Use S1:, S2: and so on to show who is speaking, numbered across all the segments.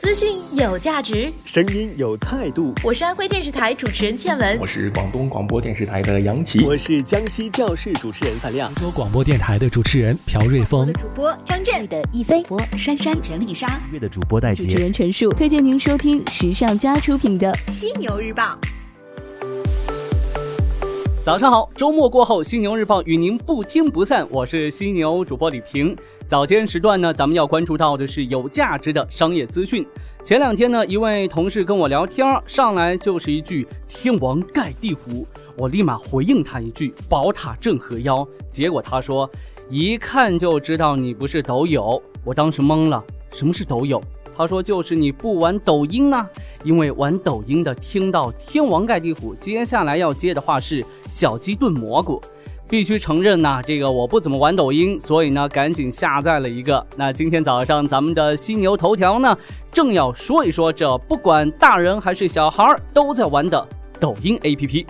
S1: 资讯有价值，
S2: 声音有态度。
S1: 我是安徽电视台主持人倩文，
S3: 我是广东广播电视台的杨琪，
S2: 我是江西教室主持人范亮，
S4: 广州广播电台的主持人朴瑞峰，
S5: 主播张震。
S6: 的一飞
S5: 播珊珊陈丽莎，
S7: 乐的主播戴杰，
S8: 主持人陈述，推荐您收听时尚家出品的《
S5: 犀牛日报》。
S9: 早上好，周末过后，犀牛日报与您不听不散。我是犀牛主播李平。早间时段呢，咱们要关注到的是有价值的商业资讯。前两天呢，一位同事跟我聊天，上来就是一句“天王盖地虎”，我立马回应他一句“宝塔镇河妖”。结果他说：“一看就知道你不是抖友。”我当时懵了，什么是抖友？他说：“就是你不玩抖音呢，因为玩抖音的听到天王盖地虎，接下来要接的话是小鸡炖蘑菇。必须承认呐，这个我不怎么玩抖音，所以呢，赶紧下载了一个。那今天早上咱们的犀牛头条呢，正要说一说这不管大人还是小孩都在玩的抖音 APP。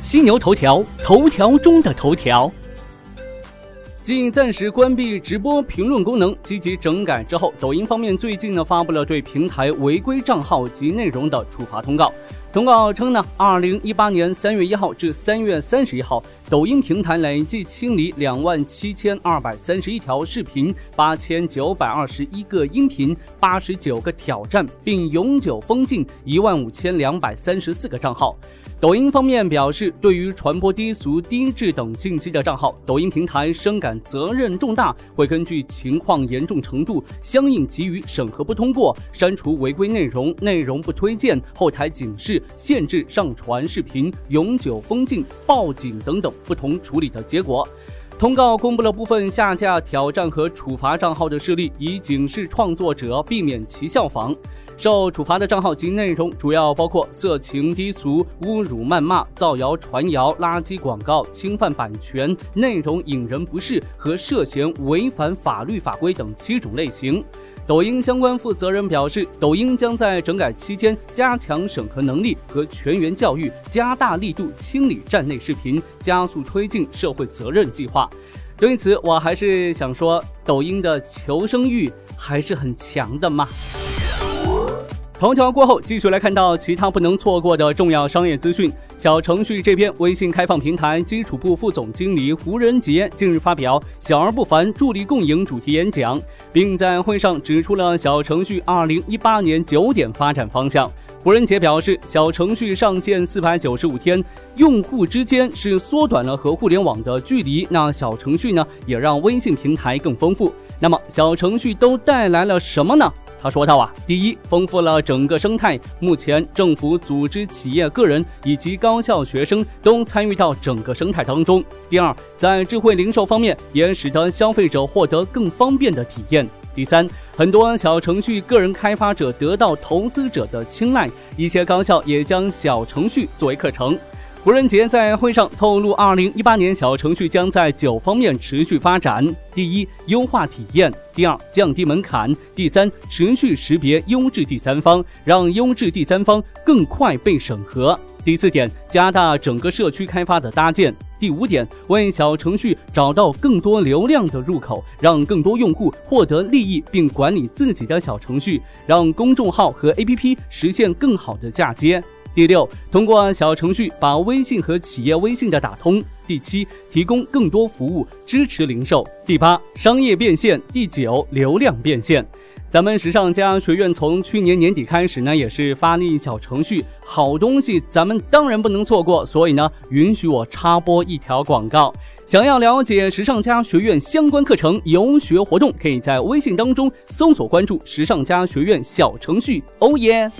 S9: 犀牛头条，头条中的头条。”继暂时关闭直播评论功能、积极整改之后，抖音方面最近呢发布了对平台违规账号及内容的处罚通告。通告称呢，二零一八年三月一号至三月三十一号，抖音平台累计清理两万七千二百三十一条视频、八千九百二十一个音频、八十九个挑战，并永久封禁一万五千两百三十四个账号。抖音方面表示，对于传播低俗、低质等信息的账号，抖音平台深感责任重大，会根据情况严重程度，相应给予审核不通过、删除违规内容、内容不推荐、后台警示、限制上传视频、永久封禁、报警等等不同处理的结果。通告公布了部分下架、挑战和处罚账号的事例，以警示创作者，避免其效仿。受处罚的账号及内容主要包括色情、低俗、侮辱、谩骂、造谣传谣、垃圾广告、侵犯版权、内容引人不适和涉嫌违反法律法规等七种类型。抖音相关负责人表示，抖音将在整改期间加强审核能力和全员教育，加大力度清理站内视频，加速推进社会责任计划。对此，我还是想说，抖音的求生欲还是很强的嘛。头条过后，继续来看到其他不能错过的重要商业资讯。小程序这边，微信开放平台基础部副总经理胡仁杰近日发表“小而不凡，助力共赢”主题演讲，并在会上指出了小程序2018年九点发展方向。胡仁杰表示，小程序上线四百九十五天，用户之间是缩短了和互联网的距离。那小程序呢，也让微信平台更丰富。那么，小程序都带来了什么呢？他说道啊，第一，丰富了整个生态。目前，政府、组织、企业、个人以及高校学生都参与到整个生态当中。第二，在智慧零售方面，也使得消费者获得更方便的体验。第三，很多小程序个人开发者得到投资者的青睐，一些高校也将小程序作为课程。胡仁杰在会上透露，二零一八年小程序将在九方面持续发展：第一，优化体验；第二，降低门槛；第三，持续识别优质第三方，让优质第三方更快被审核；第四点，加大整个社区开发的搭建；第五点，为小程序找到更多流量的入口，让更多用户获得利益，并管理自己的小程序，让公众号和 APP 实现更好的嫁接。第六，通过小程序把微信和企业微信的打通。第七，提供更多服务，支持零售。第八，商业变现。第九，流量变现。咱们时尚家学院从去年年底开始呢，也是发力小程序，好东西咱们当然不能错过。所以呢，允许我插播一条广告。想要了解时尚家学院相关课程游学活动，可以在微信当中搜索关注时尚家学院小程序。哦耶！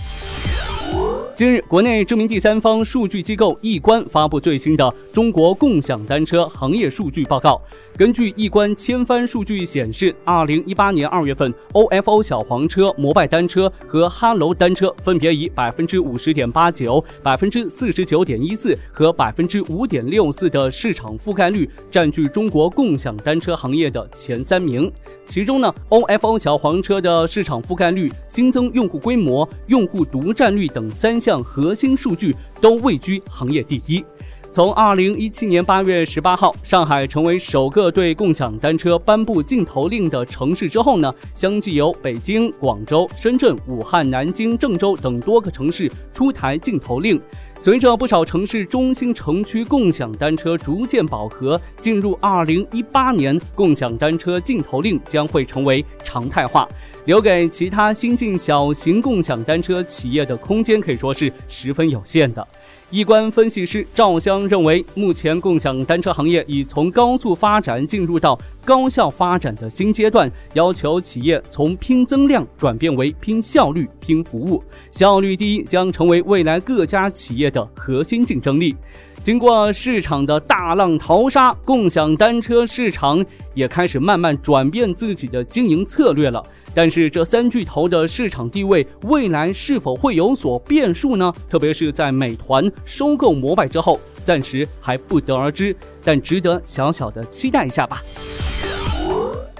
S9: 近日，国内知名第三方数据机构易观发布最新的中国共享单车行业数据报告。根据易观千帆数据显示，二零一八年二月份，OFO 小黄车、摩拜单车和哈喽单车分别以百分之五十点八九、百分之四十九点一四和百分之五点六四的市场覆盖率，占据中国共享单车行业的前三名。其中呢，OFO 小黄车的市场覆盖率、新增用户规模、用户独占率等等三项。核心数据都位居行业第一。从二零一七年八月十八号，上海成为首个对共享单车颁布禁投令的城市之后呢，相继由北京、广州、深圳、武汉、南京、郑州等多个城市出台禁投令。随着不少城市中心城区共享单车逐渐饱和，进入二零一八年，共享单车禁投令将会成为常态化，留给其他新进小型共享单车企业的空间可以说是十分有限的。易观分析师赵湘认为，目前共享单车行业已从高速发展进入到高效发展的新阶段，要求企业从拼增量转变为拼效率、拼服务。效率第一将成为未来各家企业的核心竞争力。经过市场的大浪淘沙，共享单车市场也开始慢慢转变自己的经营策略了。但是这三巨头的市场地位未来是否会有所变数呢？特别是在美团收购摩拜之后，暂时还不得而知，但值得小小的期待一下吧。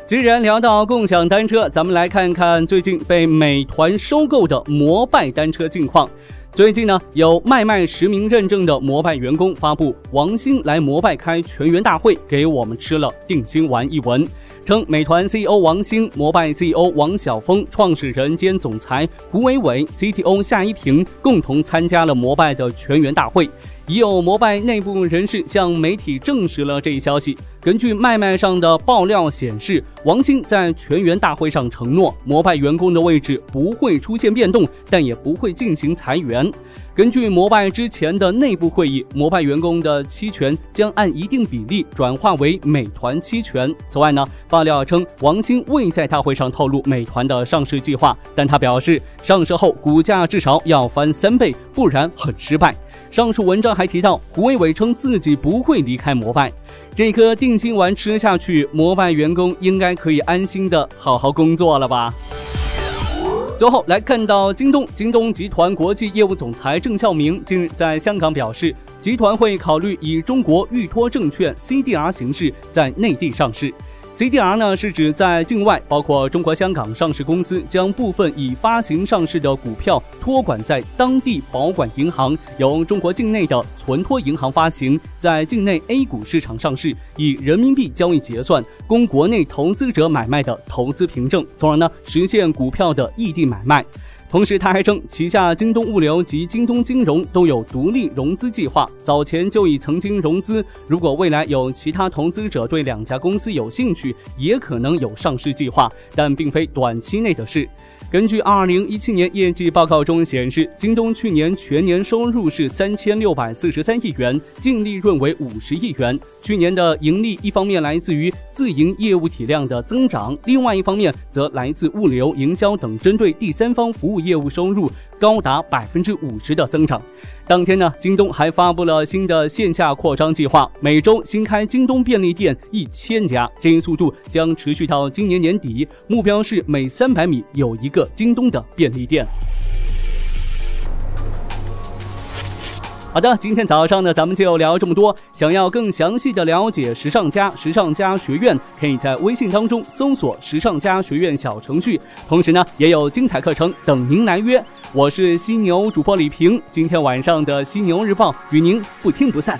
S9: 既然聊到共享单车，咱们来看看最近被美团收购的摩拜单车近况。最近呢，有卖卖实名认证的摩拜员工发布王兴来摩拜开全员大会，给我们吃了定心丸一文。称美团 CEO 王兴、摩拜 CEO 王晓峰、创始人兼总裁胡伟伟、CTO 夏一平共同参加了摩拜的全员大会。已有摩拜内部人士向媒体证实了这一消息。根据脉脉上的爆料显示，王兴在全员大会上承诺，摩拜员工的位置不会出现变动，但也不会进行裁员。根据摩拜之前的内部会议，摩拜员工的期权将按一定比例转化为美团期权。此外呢，爆料称王兴未在大会上透露美团的上市计划，但他表示，上市后股价至少要翻三倍，不然很失败。上述文章还提到，胡伟伟称自己不会离开摩拜，这颗定心丸吃下去，摩拜员工应该可以安心的好好工作了吧。最后来看到京东，京东集团国际业务总裁郑孝明近日在香港表示，集团会考虑以中国预托证券 CDR 形式在内地上市。CDR 呢是指在境外，包括中国香港上市公司，将部分已发行上市的股票托管在当地保管银行，由中国境内的存托银行发行，在境内 A 股市场上市，以人民币交易结算，供国内投资者买卖的投资凭证，从而呢实现股票的异地买卖。同时，他还称旗下京东物流及京东金融都有独立融资计划，早前就已曾经融资。如果未来有其他投资者对两家公司有兴趣，也可能有上市计划，但并非短期内的事。根据二零一七年业绩报告中显示，京东去年全年收入是三千六百四十三亿元，净利润为五十亿元。去年的盈利一方面来自于自营业务体量的增长，另外一方面则来自物流、营销等针对第三方服务业务收入高达百分之五十的增长。当天呢，京东还发布了新的线下扩张计划，每周新开京东便利店一千家，这一速度将持续到今年年底，目标是每三百米有一个京东的便利店。好的，今天早上呢，咱们就聊这么多。想要更详细的了解时尚家时尚家学院，可以在微信当中搜索“时尚家学院”小程序。同时呢，也有精彩课程等您来约。我是犀牛主播李平，今天晚上的犀牛日报与您不听不散。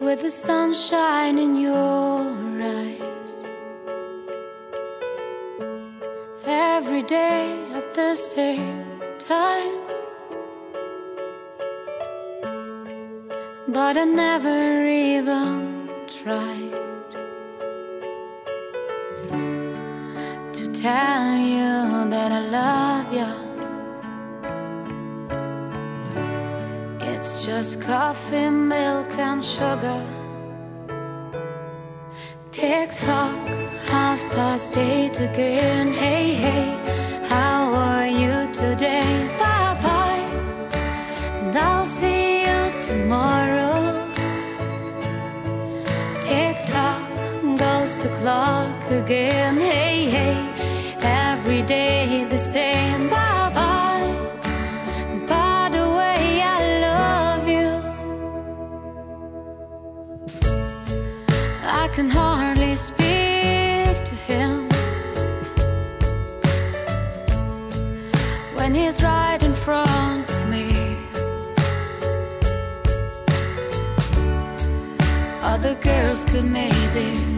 S6: With the sunshine in your eyes. Every day at the same time. But I never even tried to tell you that I love just coffee, milk, and sugar. Tick tock, half past eight again. Hey, hey, how are you today? Bye bye, and I'll see you tomorrow. Tick tock goes the clock again. and he's right in front of me. Other girls could maybe.